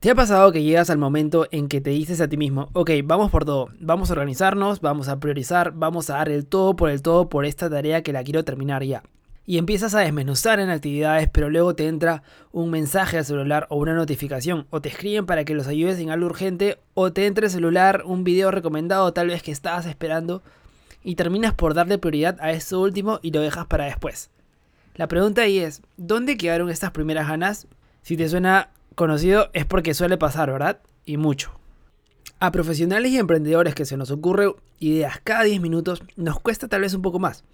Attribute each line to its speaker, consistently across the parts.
Speaker 1: ¿Te ha pasado que llegas al momento en que te dices a ti mismo, ok, vamos por todo, vamos a organizarnos, vamos a priorizar, vamos a dar el todo por el todo por esta tarea que la quiero terminar ya? Y empiezas a desmenuzar en actividades, pero luego te entra un mensaje al celular o una notificación, o te escriben para que los ayudes en algo urgente, o te entra el celular un video recomendado tal vez que estabas esperando, y terminas por darle prioridad a eso último y lo dejas para después. La pregunta ahí es, ¿dónde quedaron estas primeras ganas? Si te suena conocido es porque suele pasar, ¿verdad? Y mucho. A profesionales y emprendedores que se nos ocurre ideas cada 10 minutos nos cuesta tal vez un poco más.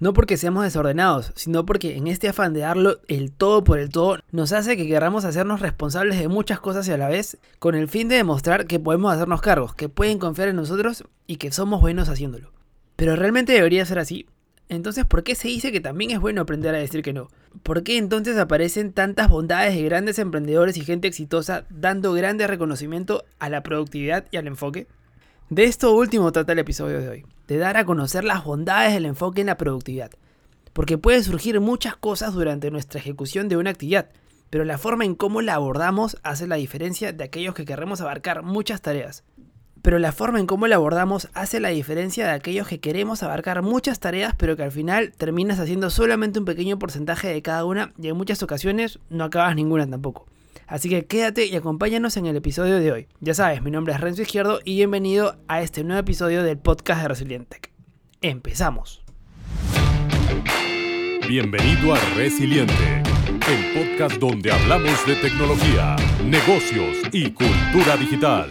Speaker 1: No porque seamos desordenados, sino porque en este afán de darlo el todo por el todo nos hace que queramos hacernos responsables de muchas cosas y a la vez con el fin de demostrar que podemos hacernos cargos, que pueden confiar en nosotros y que somos buenos haciéndolo. Pero realmente debería ser así. Entonces, ¿por qué se dice que también es bueno aprender a decir que no? ¿Por qué entonces aparecen tantas bondades de grandes emprendedores y gente exitosa dando grande reconocimiento a la productividad y al enfoque? De esto último trata el episodio de hoy, de dar a conocer las bondades del enfoque en la productividad. Porque pueden surgir muchas cosas durante nuestra ejecución de una actividad, pero la forma en cómo la abordamos hace la diferencia de aquellos que queremos abarcar muchas tareas pero la forma en cómo la abordamos hace la diferencia de aquellos que queremos abarcar muchas tareas, pero que al final terminas haciendo solamente un pequeño porcentaje de cada una y en muchas ocasiones no acabas ninguna tampoco. Así que quédate y acompáñanos en el episodio de hoy. Ya sabes, mi nombre es Renzo Izquierdo y bienvenido a este nuevo episodio del podcast de Resilientec. Empezamos.
Speaker 2: Bienvenido a Resiliente, el podcast donde hablamos de tecnología, negocios y cultura digital.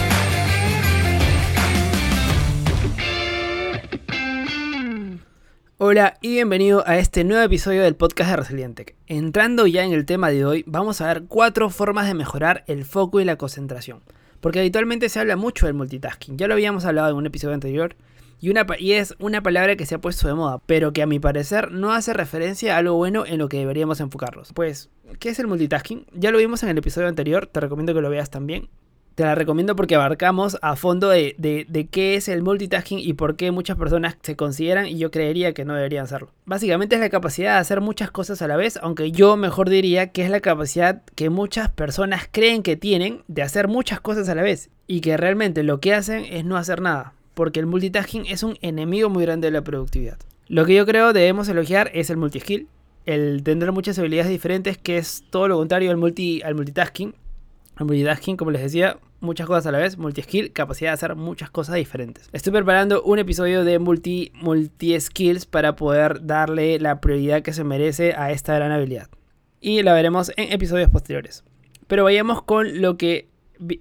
Speaker 1: Hola y bienvenido a este nuevo episodio del podcast de Resiliente. Entrando ya en el tema de hoy, vamos a ver cuatro formas de mejorar el foco y la concentración. Porque habitualmente se habla mucho del multitasking, ya lo habíamos hablado en un episodio anterior, y, una, y es una palabra que se ha puesto de moda, pero que a mi parecer no hace referencia a algo bueno en lo que deberíamos enfocarnos. Pues, ¿qué es el multitasking? Ya lo vimos en el episodio anterior, te recomiendo que lo veas también. Te la recomiendo porque abarcamos a fondo de, qué es el multitasking y por qué muchas personas se consideran y yo creería que no deberían hacerlo. Básicamente es la capacidad de hacer muchas cosas a la vez, aunque yo mejor diría que es la capacidad que muchas personas creen que tienen de hacer muchas cosas a la vez y que realmente lo que hacen es no hacer nada, porque el multitasking es un enemigo muy grande de la productividad. Lo que yo creo debemos elogiar es el multiskill, el tener muchas habilidades diferentes, que es todo lo contrario al, multi, al multitasking, multitasking, como les decía, muchas cosas a la vez, multi-skill, capacidad de hacer muchas cosas diferentes. Estoy preparando un episodio de multi, multi skills para poder darle la prioridad que se merece a esta gran habilidad. Y la veremos en episodios posteriores. Pero vayamos con lo que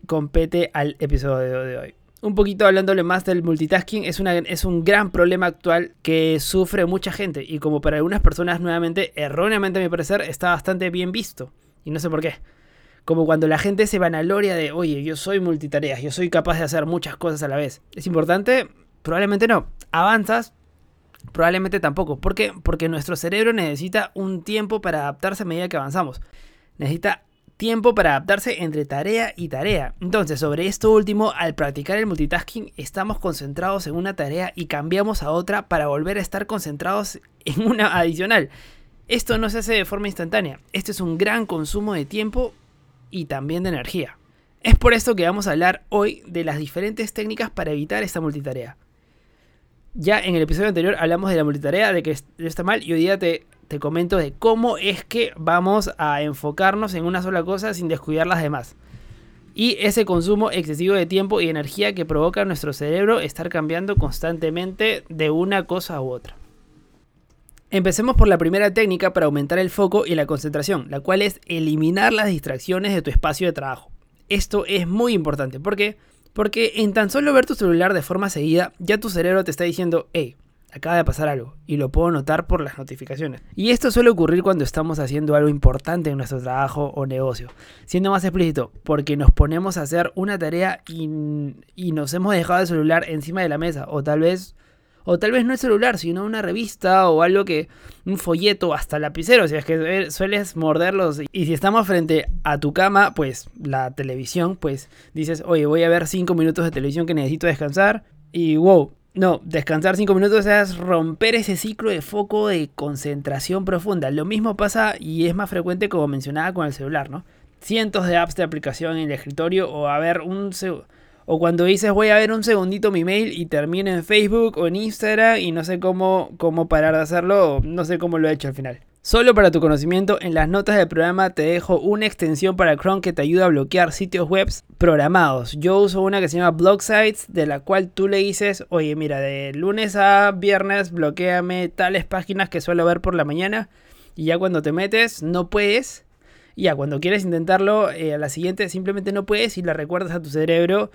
Speaker 1: compete al episodio de hoy. Un poquito hablándole más del multitasking, es, una, es un gran problema actual que sufre mucha gente y como para algunas personas nuevamente, erróneamente a mi parecer, está bastante bien visto. Y no sé por qué. Como cuando la gente se vanagloria de, oye, yo soy multitareas, yo soy capaz de hacer muchas cosas a la vez. ¿Es importante? Probablemente no. ¿Avanzas? Probablemente tampoco. ¿Por qué? Porque nuestro cerebro necesita un tiempo para adaptarse a medida que avanzamos. Necesita tiempo para adaptarse entre tarea y tarea. Entonces, sobre esto último, al practicar el multitasking, estamos concentrados en una tarea y cambiamos a otra para volver a estar concentrados en una adicional. Esto no se hace de forma instantánea. Esto es un gran consumo de tiempo y también de energía. Es por esto que vamos a hablar hoy de las diferentes técnicas para evitar esta multitarea. Ya en el episodio anterior hablamos de la multitarea, de que está mal, y hoy día te, te comento de cómo es que vamos a enfocarnos en una sola cosa sin descuidar las demás. Y ese consumo excesivo de tiempo y energía que provoca nuestro cerebro estar cambiando constantemente de una cosa u otra. Empecemos por la primera técnica para aumentar el foco y la concentración, la cual es eliminar las distracciones de tu espacio de trabajo. Esto es muy importante, ¿por qué? Porque en tan solo ver tu celular de forma seguida, ya tu cerebro te está diciendo, hey, acaba de pasar algo, y lo puedo notar por las notificaciones. Y esto suele ocurrir cuando estamos haciendo algo importante en nuestro trabajo o negocio. Siendo más explícito, porque nos ponemos a hacer una tarea y, y nos hemos dejado el celular encima de la mesa, o tal vez O tal vez no el celular, sino una revista o algo que. un folleto, hasta lapicero, si es que sueles morderlos. Y si estamos frente a tu cama, pues la televisión, pues dices, oye, voy a ver 5 minutos de televisión que necesito descansar. Y wow, no, descansar 5 minutos es romper ese ciclo de foco de concentración profunda. Lo mismo pasa y es más frecuente como mencionaba con el celular, ¿no? Cientos de apps de aplicación en el escritorio o a ver un o cuando dices voy a ver un segundito mi mail y termino en Facebook o en Instagram y no sé cómo, cómo parar de hacerlo o no sé cómo lo he hecho al final. Solo para tu conocimiento, en las notas del programa te dejo una extensión para Chrome que te ayuda a bloquear sitios web programados. Yo uso una que se llama Block Sites, de la cual tú le dices, oye, mira, de lunes a viernes bloqueame tales páginas que suelo ver por la mañana. Y ya cuando te metes, no puedes. Y ya cuando quieres intentarlo, eh, a la siguiente simplemente no puedes y le recuerdas a tu cerebro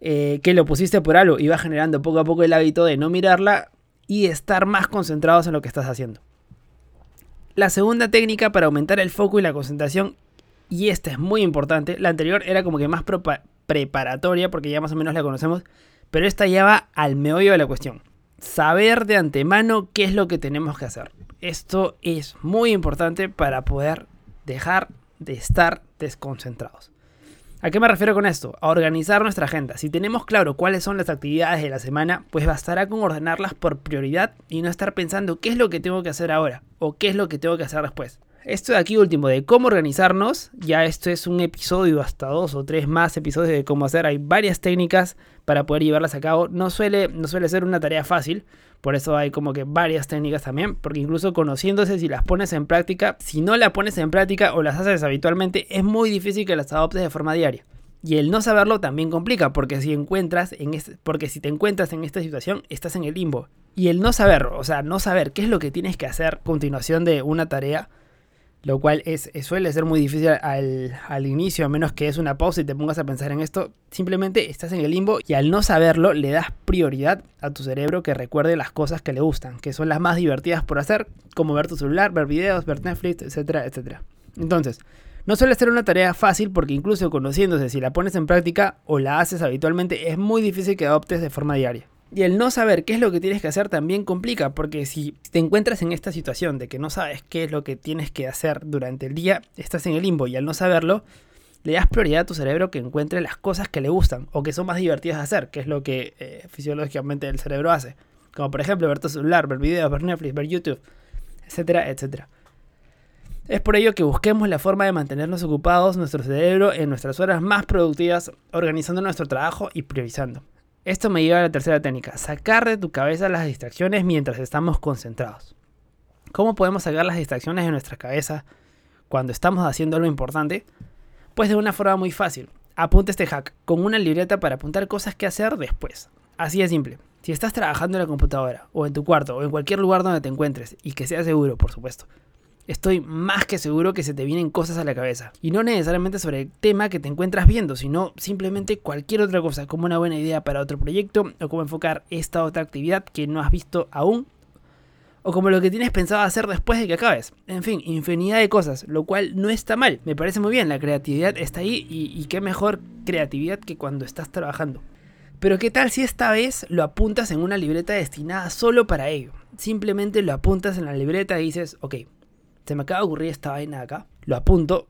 Speaker 1: eh, que lo pusiste por algo y va generando poco a poco el hábito de no mirarla y estar más concentrados en lo que estás haciendo. La segunda técnica para aumentar el foco y la concentración, y esta es muy importante, la anterior era como que más preparatoria porque ya más o menos la conocemos, pero esta ya va al meollo de la cuestión. Saber de antemano qué es lo que tenemos que hacer. Esto es muy importante para poder dejar de estar desconcentrados. ¿A qué me refiero con esto? A organizar nuestra agenda. Si tenemos claro cuáles son las actividades de la semana, pues bastará con ordenarlas por prioridad y no estar pensando qué es lo que tengo que hacer ahora o qué es lo que tengo que hacer después. Esto de aquí último de cómo organizarnos, ya esto es un episodio, hasta dos o tres más episodios de cómo hacer. Hay varias técnicas para poder llevarlas a cabo. No suele, no suele ser una tarea fácil, por eso hay como que varias técnicas también, porque incluso conociéndose si las pones en práctica, si no las pones en práctica o las haces habitualmente, es muy difícil que las adoptes de forma diaria. Y el no saberlo también complica, porque si encuentras en este, porque si te encuentras en esta situación, estás en el limbo. Y el no saber, o sea, no saber qué es lo que tienes que hacer a continuación de una tarea, lo cual es, suele ser muy difícil al, inicio, a menos que es una pausa y te pongas a pensar en esto. Simplemente estás en el limbo y al no saberlo le das prioridad a tu cerebro que recuerde las cosas que le gustan, que son las más divertidas por hacer, como ver tu celular, ver videos, ver Netflix, etcétera, etcétera. Entonces, no suele ser una tarea fácil porque incluso conociéndose si la pones en práctica o la haces habitualmente es muy difícil que adoptes de forma diaria. Y el no saber qué es lo que tienes que hacer también complica, porque si te encuentras en esta situación de que no sabes qué es lo que tienes que hacer durante el día, estás en el limbo y al no saberlo, le das prioridad a tu cerebro que encuentre las cosas que le gustan o que son más divertidas de hacer, que es lo que eh, fisiológicamente el cerebro hace. Como por ejemplo ver tu celular, ver videos, ver Netflix, ver YouTube, etcétera, etcétera. Es por ello que busquemos la forma de mantenernos ocupados nuestro cerebro en nuestras horas más productivas, organizando nuestro trabajo y priorizando. Esto me lleva a la tercera técnica, sacar de tu cabeza las distracciones mientras estamos concentrados. ¿Cómo podemos sacar las distracciones de nuestra cabeza cuando estamos haciendo algo importante? Pues de una forma muy fácil. Apunta este hack con una libreta para apuntar cosas que hacer después. Así de simple. Si estás trabajando en la computadora, o en tu cuarto, o en cualquier lugar donde te encuentres, y que sea seguro, por supuesto, estoy más que seguro que se te vienen cosas a la cabeza. Y no necesariamente sobre el tema que te encuentras viendo, sino simplemente cualquier otra cosa, como una buena idea para otro proyecto, o cómo enfocar esta otra actividad que no has visto aún, o como lo que tienes pensado hacer después de que acabes. En fin, infinidad de cosas, lo cual no está mal, me parece muy bien, la creatividad está ahí y, y qué mejor creatividad que cuando estás trabajando. Pero qué tal si esta vez lo apuntas en una libreta destinada solo para ello. Simplemente lo apuntas en la libreta y dices, ok, se me acaba de ocurrir esta vaina acá, lo apunto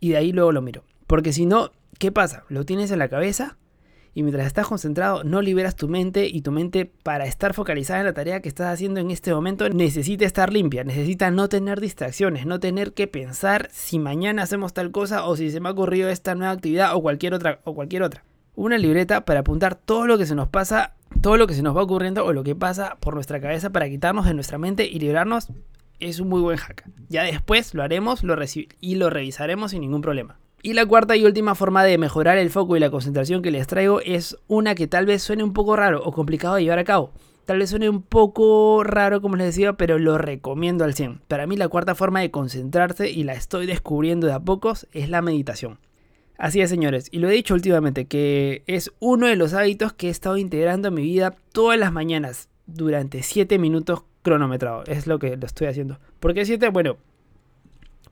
Speaker 1: y de ahí luego lo miro. Porque si no, ¿qué pasa? Lo tienes en la cabeza y mientras estás concentrado no liberas tu mente y tu mente para estar focalizada en la tarea que estás haciendo en este momento necesita estar limpia, necesita no tener distracciones, no tener que pensar si mañana hacemos tal cosa o si se me ha ocurrido esta nueva actividad o cualquier otra o cualquier otra. Una libreta para apuntar todo lo que se nos pasa, todo lo que se nos va ocurriendo o lo que pasa por nuestra cabeza para quitarnos de nuestra mente y liberarnos es un muy buen hack. Ya después lo haremos lo y lo revisaremos sin ningún problema. Y la cuarta y última forma de mejorar el foco y la concentración que les traigo es una que tal vez suene un poco raro o complicado de llevar a cabo. Tal vez suene un poco raro como les decía, pero lo recomiendo al 100. Para mí la cuarta forma de concentrarse y la estoy descubriendo de a pocos es la meditación. Así es, señores, y lo he dicho últimamente, que es uno de los hábitos que he estado integrando en mi vida todas las mañanas durante 7 minutos cronometrado. Es lo que lo estoy haciendo. ¿Por qué 7? Bueno,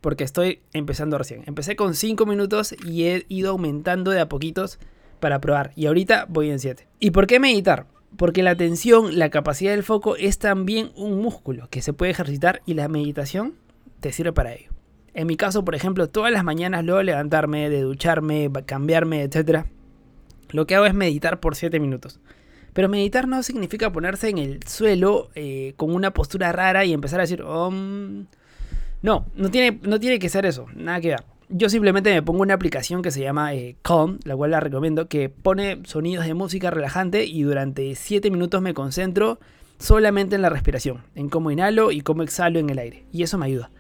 Speaker 1: porque estoy empezando recién. Empecé con 5 minutos y he ido aumentando de a poquitos para probar. Y ahorita voy en 7. ¿Y por qué meditar? Porque la atención, la capacidad del foco es también un músculo que se puede ejercitar y la meditación te sirve para ello. En mi caso, por ejemplo, todas las mañanas luego levantarme, de ducharme, cambiarme, etc., lo que hago es meditar por 7 minutos. Pero meditar no significa ponerse en el suelo eh, con una postura rara y empezar a decir, no, no tiene, no tiene que ser eso, nada que ver. Yo simplemente me pongo una aplicación que se llama eh, Calm, la cual la recomiendo, que pone sonidos de música relajante y durante 7 minutos me concentro solamente en la respiración, en cómo inhalo y cómo exhalo en el aire. Y eso me ayuda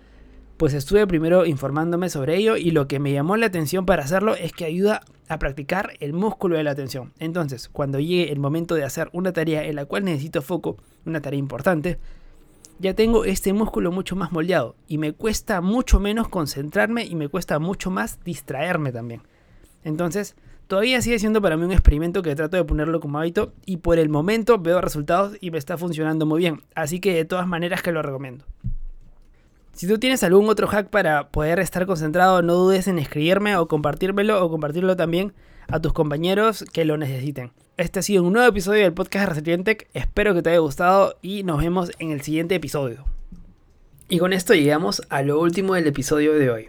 Speaker 1: pues estuve primero informándome sobre ello y lo que me llamó la atención para hacerlo es que ayuda a practicar el músculo de la atención. Entonces, cuando llegue el momento de hacer una tarea en la cual necesito foco, una tarea importante, ya tengo este músculo mucho más moldeado y me cuesta mucho menos concentrarme y me cuesta mucho más distraerme también. Entonces, todavía sigue siendo para mí un experimento que trato de ponerlo como hábito y por el momento veo resultados y me está funcionando muy bien. Así que de todas maneras que lo recomiendo. Si tú tienes algún otro hack para poder estar concentrado, no dudes en escribirme o compartírmelo o compartirlo también a tus compañeros que lo necesiten. Este ha sido un nuevo episodio del podcast de Resilientec. Espero que te haya gustado y nos vemos en el siguiente episodio. Y con esto llegamos a lo último del episodio de hoy.